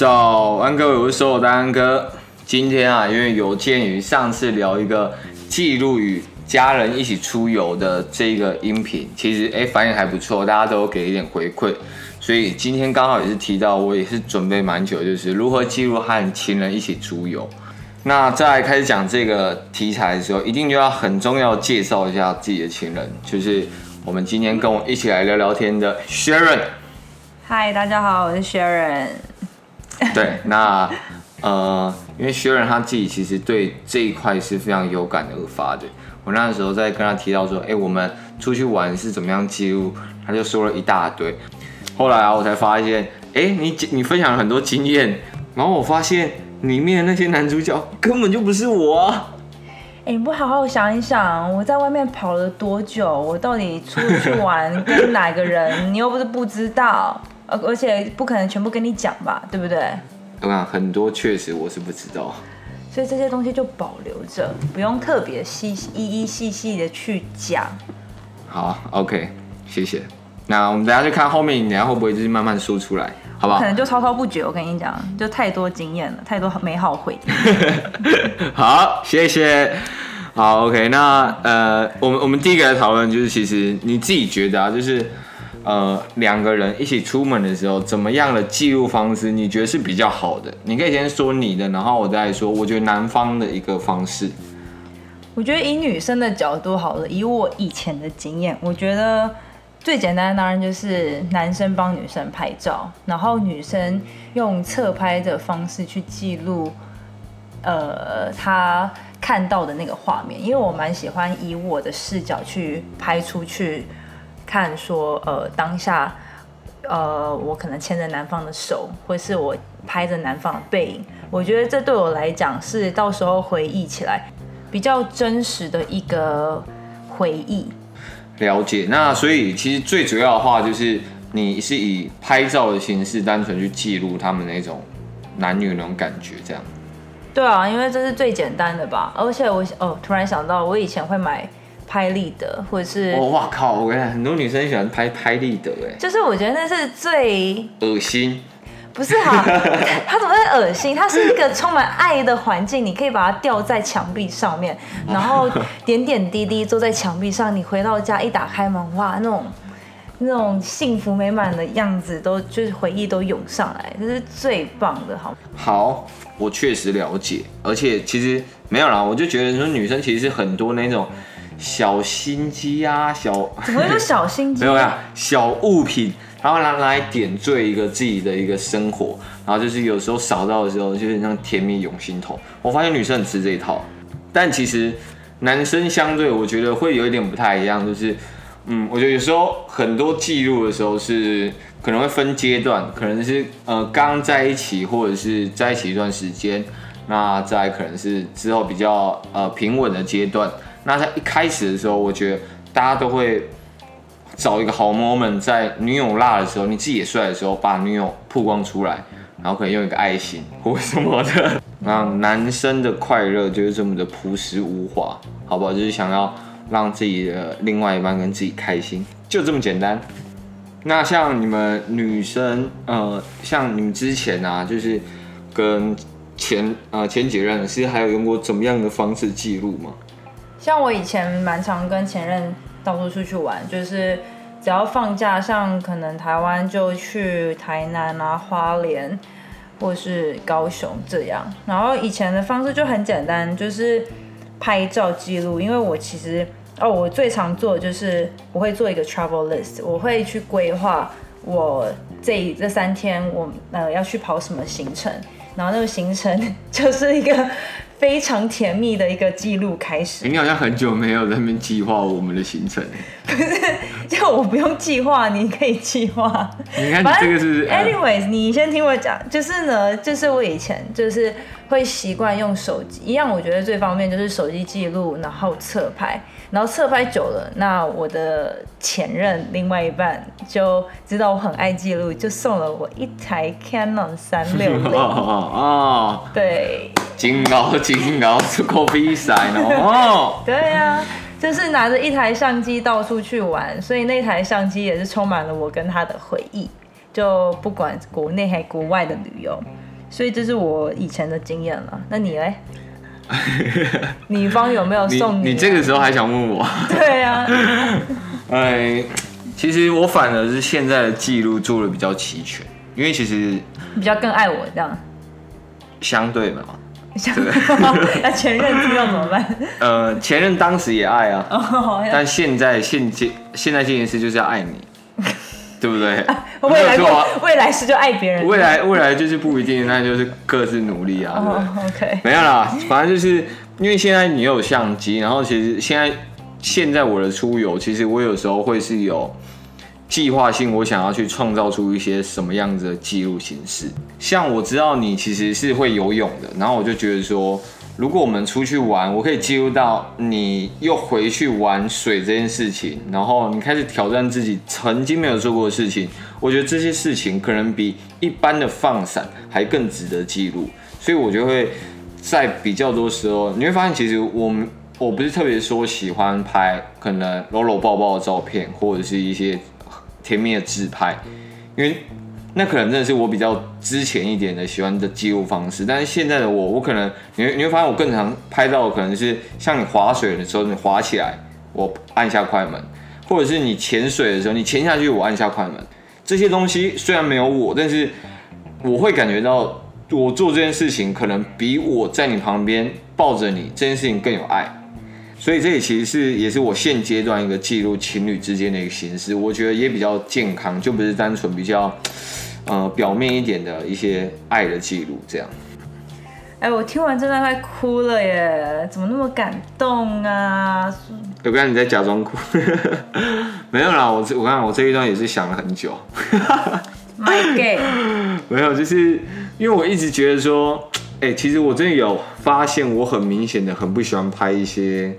早安各位，我是所有的安哥。今天啊，因为有鉴于上次聊一个记录与家人一起出游的这个音频，其实哎反应还不错，大家都给一点回馈，所以今天刚好也是提到，我也是准备蛮久，就是如何记录和情人一起出游。那在开始讲这个题材的时候，一定就要很重要介绍一下自己的情人，就是我们今天跟我一起来聊聊天的 Sharon。嗨，大家好，我是 Sharon。对，那呃，因为 Sharon 他自己其实对这一块是非常有感而发的。我那时候在跟他提到说，哎，我们出去玩是怎么样记录，他就说了一大堆。后来啊，我才发现，哎，你你分享了很多经验，然后我发现里面的那些男主角根本就不是我。哎，你不好好想一想，我在外面跑了多久？我到底出去玩跟哪个人？你又不是不知道。而且不可能全部跟你讲吧，对不对？我看很多确实我是不知道，所以这些东西就保留着，不用特别细一一细细的去讲。好，OK，谢谢。那我们等下去看后面，等下会不会就是慢慢说出来，好不好？可能就滔滔不绝。我跟你讲，就太多经验了，太多美好回忆。好，谢谢。好，OK，那呃，我们我们第一个来讨论就是，其实你自己觉得啊，就是。呃，两个人一起出门的时候，怎么样的记录方式你觉得是比较好的？你可以先说你的，然后我再说。我觉得男方的一个方式，我觉得以女生的角度好了，以我以前的经验，我觉得最简单的当然就是男生帮女生拍照，然后女生用侧拍的方式去记录，呃，他看到的那个画面。因为我蛮喜欢以我的视角去拍出去。看说，呃，当下，呃，我可能牵着男方的手，或是我拍着男方的背影，我觉得这对我来讲是到时候回忆起来比较真实的一个回忆。了解，那所以其实最主要的话就是你是以拍照的形式单纯去记录他们那种男女那种感觉，这样。对啊，因为这是最简单的吧，而且我哦，突然想到，我以前会买。拍立得，或者是我哇、哦、靠！我跟你讲，很多女生喜欢拍拍立得，哎，就是我觉得那是最恶心，不是哈？它怎么会恶心？它是一个充满爱的环境，你可以把它吊在墙壁上面，然后点点滴滴坐在墙壁上。你回到家一打开门，哇，那种那种幸福美满的样子都就是回忆都涌上来，这是最棒的，好。好，我确实了解，而且其实没有啦，我就觉得说女生其实是很多那种。小心机啊，小怎么会有小心机？没有呀，小物品，然后拿来点缀一个自己的一个生活，然后就是有时候扫到的时候，就是像甜蜜涌心头。我发现女生很吃这一套，但其实男生相对我觉得会有一点不太一样，就是嗯，我觉得有时候很多记录的时候是可能会分阶段，可能是呃刚在一起或者是在一起一段时间，那再可能是之后比较呃平稳的阶段。那在一开始的时候，我觉得大家都会找一个好 moment，在女友辣的时候，你自己也帅的时候，把女友曝光出来，然后可以用一个爱心或什么的。那男生的快乐就是这么的朴实无华，好不好？就是想要让自己的另外一半跟自己开心，就这么简单。那像你们女生，呃，像你们之前啊，就是跟前呃前几任是还有用过怎么样的方式记录吗？像我以前蛮常跟前任到处出去玩，就是只要放假，像可能台湾就去台南啊、花莲或是高雄这样。然后以前的方式就很简单，就是拍照记录。因为我其实哦，我最常做的就是我会做一个 travel list，我会去规划我这这三天我呃要去跑什么行程，然后那个行程 就是一个。非常甜蜜的一个记录开始。你好像很久没有在那边计划我们的行程。不是，就我不用计划，你可以计划。你看，你这个是。Anyways，你先听我讲，就是呢，就是我以前就是会习惯用手机，一样，我觉得最方便就是手机记录，然后侧拍。然后侧拍久了，那我的前任另外一半就知道我很爱记录，就送了我一台 Canon 三六零。哦，对。金高金高出国比赛哦。对呀、啊，就是拿着一台相机到处去玩，所以那台相机也是充满了我跟他的回忆。就不管国内还国外的旅游，所以这是我以前的经验了。那你嘞？女方有没有送你？你，你这个时候还想问我？对啊。哎，其实我反而是现在的记录做的比较齐全，因为其实比较更爱我这样。相对嘛。相对。那前任知道怎么办？呃，前任当时也爱啊，但现在现阶现在这件事就是要爱你。对不对？啊、未来未来是就爱别人。未来未来就是不一定，那就是各自努力啊。Oh, OK。没有啦，反正就是因为现在你有相机，然后其实现在现在我的出游，其实我有时候会是有计划性，我想要去创造出一些什么样子的记录形式。像我知道你其实是会游泳的，然后我就觉得说。如果我们出去玩，我可以记录到你又回去玩水这件事情，然后你开始挑战自己曾经没有做过的事情。我觉得这些事情可能比一般的放闪还更值得记录，所以我就会在比较多时候，你会发现其实我们我不是特别说喜欢拍可能搂搂抱抱的照片，或者是一些甜蜜的自拍，因为。那可能真的是我比较之前一点的喜欢的记录方式，但是现在的我，我可能你会你会发现我更常拍到的可能是像你划水的时候，你划起来，我按下快门，或者是你潜水的时候，你潜下去，我按下快门。这些东西虽然没有我，但是我会感觉到我做这件事情可能比我在你旁边抱着你这件事情更有爱。所以这也其实是也是我现阶段一个记录情侣之间的一个形式，我觉得也比较健康，就不是单纯比较，呃，表面一点的一些爱的记录这样。哎，我听完真的快哭了耶，怎么那么感动啊？有刚才你在假装哭，没有啦，我这我刚刚我这一段也是想了很久。My gay，没有，就是因为我一直觉得说。哎、欸，其实我真的有发现，我很明显的很不喜欢拍一些，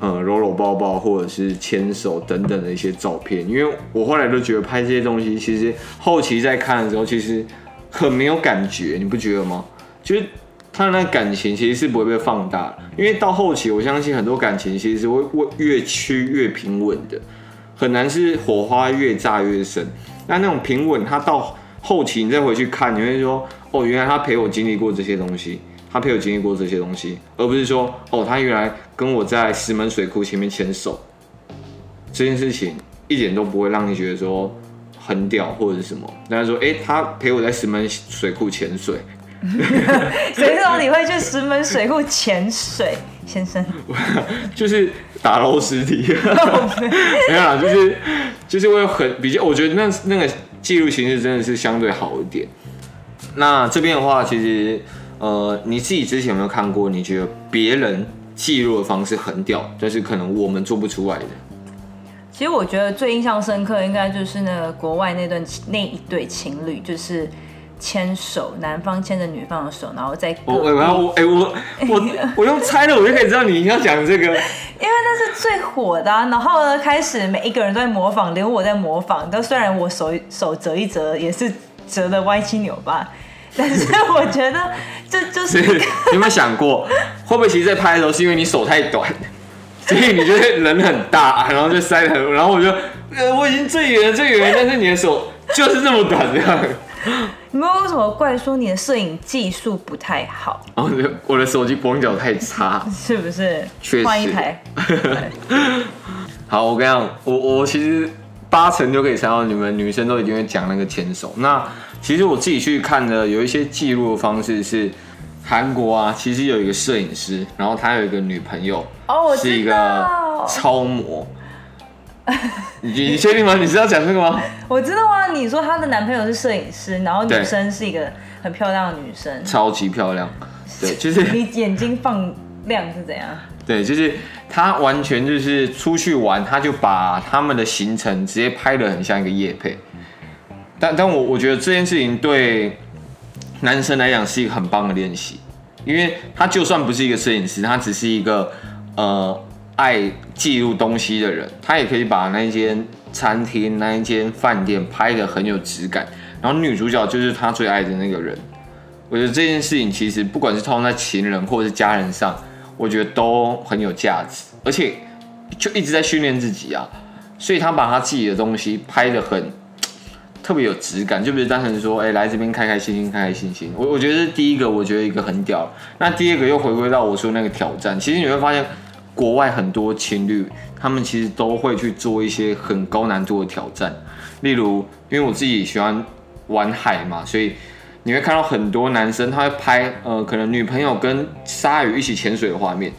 呃，搂搂抱抱或者是牵手等等的一些照片，因为我后来都觉得拍这些东西，其实后期在看的时候，其实很没有感觉，你不觉得吗？就是他的那感情其实是不会被放大，因为到后期，我相信很多感情其实是会越趋越平稳的，很难是火花越炸越深。那那种平稳，它到后期你再回去看，你会说。哦，原来他陪我经历过这些东西，他陪我经历过这些东西，而不是说，哦，他原来跟我在石门水库前面牵手，这件事情一点都不会让你觉得说很屌或者是什么。但是说，哎、欸，他陪我在石门水库潜水，谁知道你会去石门水库潜水，先生？就是打捞尸体，没有啦，就是就是会很比较，我觉得那那个记录形式真的是相对好一点。那这边的话，其实，呃，你自己之前有没有看过？你觉得别人记录的方式很屌，但是可能我们做不出来的。其实我觉得最印象深刻，应该就是那个国外那段那一对情侣，就是牵手，男方牵着女方的手，然后再我我我哎我我我用猜的，我就可以知道你要讲这个，因为那是最火的啊。然后呢，开始每一个人都在模仿，连我在模仿。但虽然我手手折一折，也是折的歪七扭八。但是我觉得这就是，有没有想过，会不会其实，在拍的时候是因为你手太短，所以你觉得人很大，然后就塞得很，然后我就，呃，我已经最远了，最远了，但是你的手就是这么短，这样。你们为什么怪说你的摄影技术不太好？哦，我的手机广角太差，是不是？确实。换一台。好，我跟你讲，我我其实八成就可以猜到，你们女生都一定会讲那个牵手。那其实我自己去看的有一些记录的方式是，韩国啊，其实有一个摄影师，然后他有一个女朋友，哦，是一个超模。你你确定吗？你是要讲这个吗？我知道啊，你说她的男朋友是摄影师，然后女生是一个很漂亮的女生，超级漂亮。对，就是你眼睛放亮是怎样？对，就是他完全就是出去玩，他就把他们的行程直接拍得很像一个夜配。但但我我觉得这件事情对男生来讲是一个很棒的练习，因为他就算不是一个摄影师，他只是一个呃爱记录东西的人，他也可以把那间餐厅、那一间饭店拍得很有质感。然后女主角就是他最爱的那个人，我觉得这件事情其实不管是套用在情人或者是家人上，我觉得都很有价值，而且就一直在训练自己啊，所以他把他自己的东西拍得很。特别有质感，就比如单纯说，哎、来这边开开心心，开开心心。我我觉得是第一个，我觉得一个很屌。那第二个又回归到我说那个挑战，其实你会发现，国外很多情侣，他们其实都会去做一些很高难度的挑战。例如，因为我自己喜欢玩海嘛，所以你会看到很多男生他会拍，呃，可能女朋友跟鲨鱼一起潜水的画面。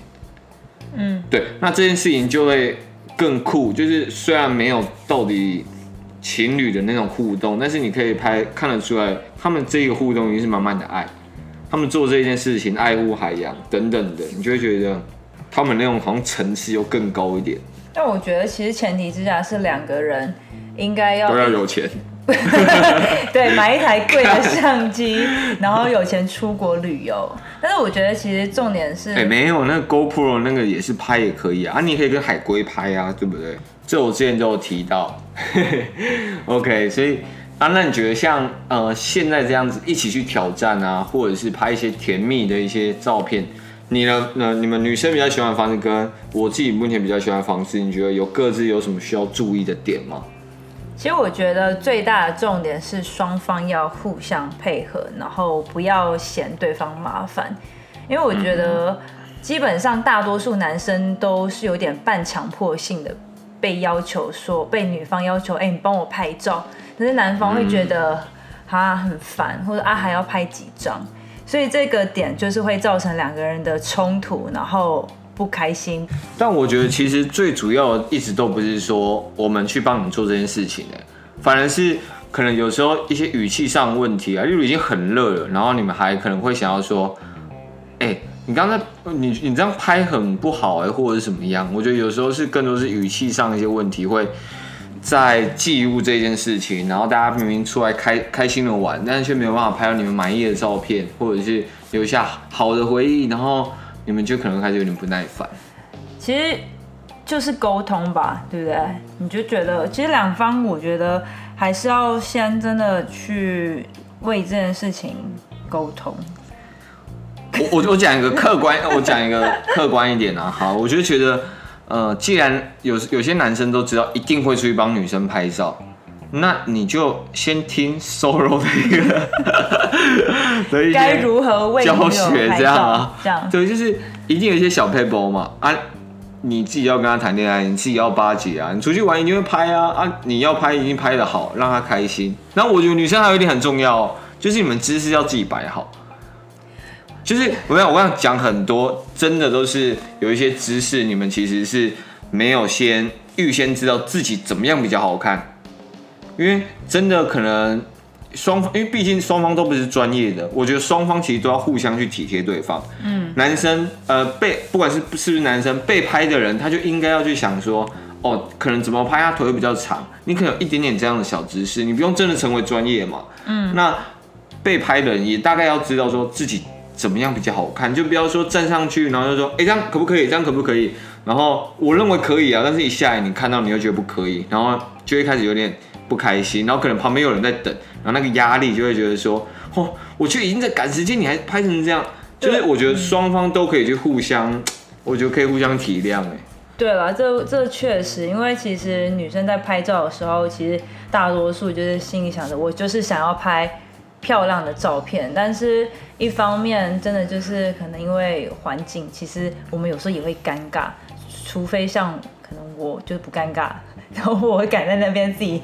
嗯，对，那这件事情就会更酷，就是虽然没有到底情侣的那种互动，但是你可以拍看得出来，他们这个互动已经是满满的爱，他们做这件事情爱护海洋等等的，你就会觉得他们那种好像层次又更高一点。但我觉得其实前提之下是两个人应该要都要有钱。对，买一台贵的相机，然后有钱出国旅游。但是我觉得其实重点是，哎、欸，没有那个 GoPro 那个也是拍也可以啊，啊，你可以跟海龟拍啊，对不对？这我之前都有提到。OK，所以啊，那你觉得像呃现在这样子一起去挑战啊，或者是拍一些甜蜜的一些照片，你呢？那你们女生比较喜欢的方式，跟我自己目前比较喜欢的方式，你觉得有各自有什么需要注意的点吗？其实我觉得最大的重点是双方要互相配合，然后不要嫌对方麻烦。因为我觉得基本上大多数男生都是有点半强迫性的被要求说，被女方要求，哎，你帮我拍照。可是男方会觉得他很烦，或者啊还要拍几张，所以这个点就是会造成两个人的冲突，然后。不开心，但我觉得其实最主要一直都不是说我们去帮你做这件事情的，反而是可能有时候一些语气上问题啊，例如已经很热了，然后你们还可能会想要说，哎，你刚才你你这样拍很不好哎，或者是什么样？我觉得有时候是更多是语气上一些问题会在记录这件事情，然后大家明明出来开开心的玩，但是却没有办法拍到你们满意的照片，或者是留下好的回忆，然后。你们就可能开始有点不耐烦，其实就是沟通吧，对不对？你就觉得，其实两方，我觉得还是要先真的去为这件事情沟通。我我我讲一个客观，我讲一个客观一点啊，好，我就觉得，呃，既然有有些男生都知道一定会出去帮女生拍照。那你就先听 Solo 的一个，该如何为教学这样啊？这样对，就是一定有一些小撇步嘛啊！你自己要跟他谈恋爱，你自己要巴结啊！你出去玩一定会拍啊啊！你要拍一定拍的好，让他开心。然后我觉得女生还有一点很重要，就是你们姿势要自己摆好。就是我跟我跟你讲很多，真的都是有一些知识，你们其实是没有先预先知道自己怎么样比较好看。因为真的可能双方，因为毕竟双方都不是专业的，我觉得双方其实都要互相去体贴对方。嗯，男生呃被不管是是不是男生被拍的人，他就应该要去想说，哦，可能怎么拍他腿会比较长，你可能有一点点这样的小知识，你不用真的成为专业嘛。嗯，那被拍的人也大概要知道说自己怎么样比较好看，就不要说站上去然后就说，哎，这样可不可以？这样可不可以？然后我认为可以啊，但是一下来你看到你又觉得不可以，然后就会开始有点。不开心，然后可能旁边有人在等，然后那个压力就会觉得说，哦，我就已经在赶时间，你还拍成这样，就是我觉得双方都可以去互相，我觉得可以互相体谅哎。对了，这这确实，因为其实女生在拍照的时候，其实大多数就是心里想着，我就是想要拍漂亮的照片，但是一方面真的就是可能因为环境，其实我们有时候也会尴尬，除非像可能我就不尴尬。然后我会赶在那边自己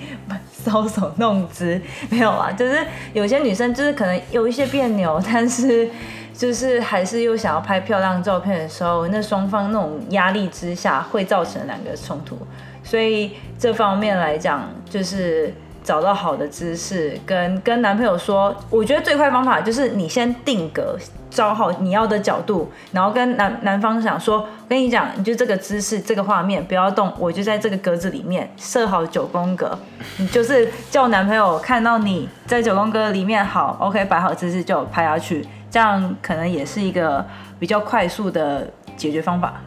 搔首弄姿，没有啊，就是有些女生就是可能有一些别扭，但是 就是还是又想要拍漂亮照片的时候，那双方那种压力之下会造成两个冲突，所以这方面来讲就是。找到好的姿势，跟跟男朋友说，我觉得最快方法就是你先定格，找好你要的角度，然后跟男男方想说，我跟你讲，你就这个姿势，这个画面不要动，我就在这个格子里面设好九宫格，你就是叫男朋友看到你在九宫格里面好，OK，摆好姿势就拍下去，这样可能也是一个比较快速的解决方法，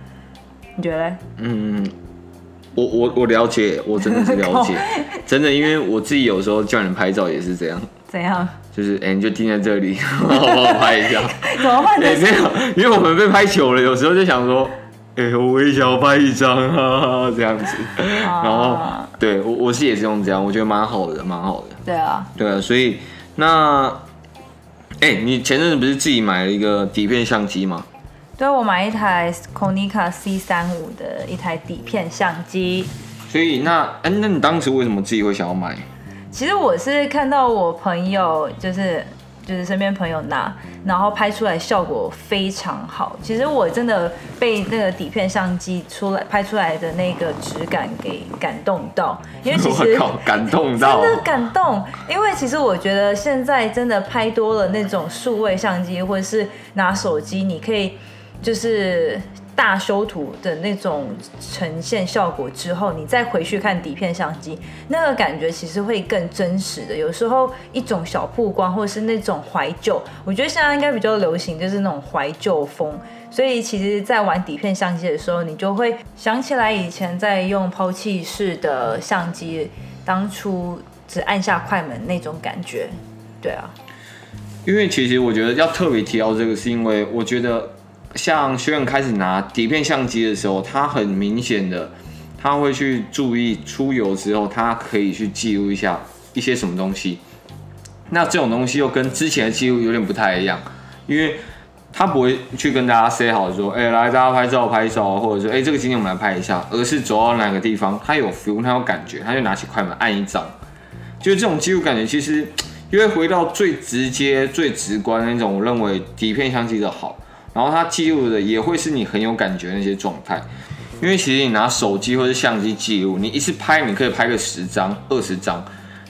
你觉得？嗯。我我我了解，我真的是了解，真的，因为我自己有时候叫人拍照也是这样。怎样？就是哎、欸，你就定在这里，好不好拍一下？怎么办？哎、欸，没有，因为我们被拍久了，有时候就想说，哎、我也想要拍一张啊，这样子。然后，对我我是也是用这样，我觉得蛮好的，蛮好的。对啊，对啊，所以那，哎、欸，你前阵子不是自己买了一个底片相机吗？对，我买一台 Konica C 三五的一台底片相机。所以那，哎、欸，那你当时为什么自己会想要买？其实我是看到我朋友就是。就是身边朋友拿，然后拍出来效果非常好。其实我真的被那个底片相机出来拍出来的那个质感给感动到，因为其实 感动到，真的感动。因为其实我觉得现在真的拍多了那种数位相机，或者是拿手机，你可以就是。大修图的那种呈现效果之后，你再回去看底片相机，那个感觉其实会更真实的。有时候一种小曝光，或是那种怀旧，我觉得现在应该比较流行，就是那种怀旧风。所以其实，在玩底片相机的时候，你就会想起来以前在用抛弃式的相机，当初只按下快门那种感觉。对啊，因为其实我觉得要特别提到这个，是因为我觉得。像学员开始拿底片相机的时候，他很明显的，他会去注意出游之后，他可以去记录一下一些什么东西。那这种东西又跟之前的记录有点不太一样，因为他不会去跟大家 say 好说，哎、来大家拍照拍照，或者说，哎、这个景点我们来拍一下，而是走到哪个地方，他有 feel，他有感觉，他就拿起快门按一张，就是这种记录感觉，其实因为回到最直接、最直观的那种，我认为底片相机的好。然后它记录的也会是你很有感觉的那些状态，因为其实你拿手机或者相机记录，你一次拍你可以拍个十张、二十张，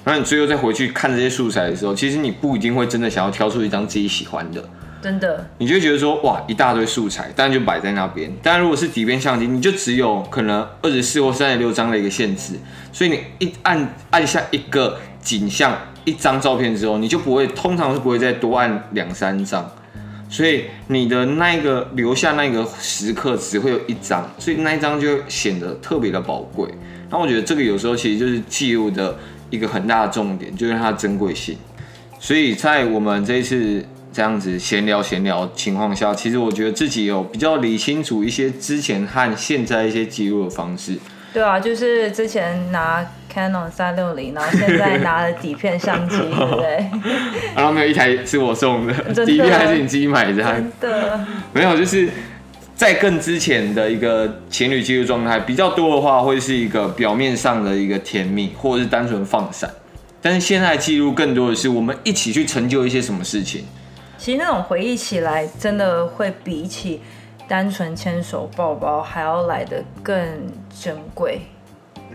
然后你最后再回去看这些素材的时候，其实你不一定会真的想要挑出一张自己喜欢的，真的，你就觉得说哇一大堆素材，但就摆在那边。但如果是底片相机，你就只有可能二十四或三十六张的一个限制，所以你一按按下一个景象一张照片之后，你就不会通常是不会再多按两三张。所以你的那个留下那个时刻只会有一张，所以那一张就显得特别的宝贵。那我觉得这个有时候其实就是记录的一个很大的重点，就是它的珍贵性。所以在我们这一次这样子闲聊闲聊情况下，其实我觉得自己有比较理清楚一些之前和现在一些记录的方式。对啊，就是之前拿 Canon 三六零，然后现在拿了底片相机，对不对？然 后没有一台是我送的，的底片还是你自己买的？真的没有，就是在更之前的一个情侣记录状态比较多的话，会是一个表面上的一个甜蜜，或者是单纯放闪。但是现在记录更多的是我们一起去成就一些什么事情。其实那种回忆起来，真的会比起。单纯牵手抱抱还要来的更珍贵，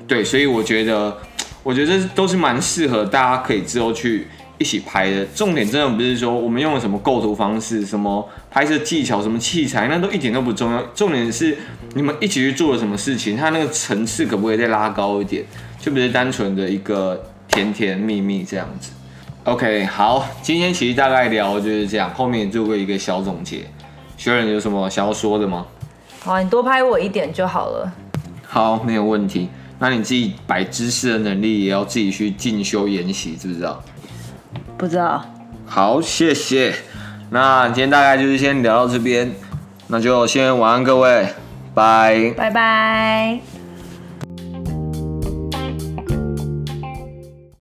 对，所以我觉得，我觉得这都是蛮适合大家可以之后去一起拍的。重点真的不是说我们用了什么构图方式、什么拍摄技巧、什么器材，那都一点都不重要。重点是你们一起去做了什么事情，它那个层次可不可以再拉高一点？就不是单纯的一个甜甜蜜蜜这样子。OK，好，今天其实大概聊就是这样，后面也做过一个小总结。学人有什么想要说的吗？好，你多拍我一点就好了。好，没有问题。那你自己摆姿势的能力也要自己去进修研习，知不知道？不知道。好，谢谢。那今天大概就是先聊到这边，那就先晚安各位，拜。拜拜。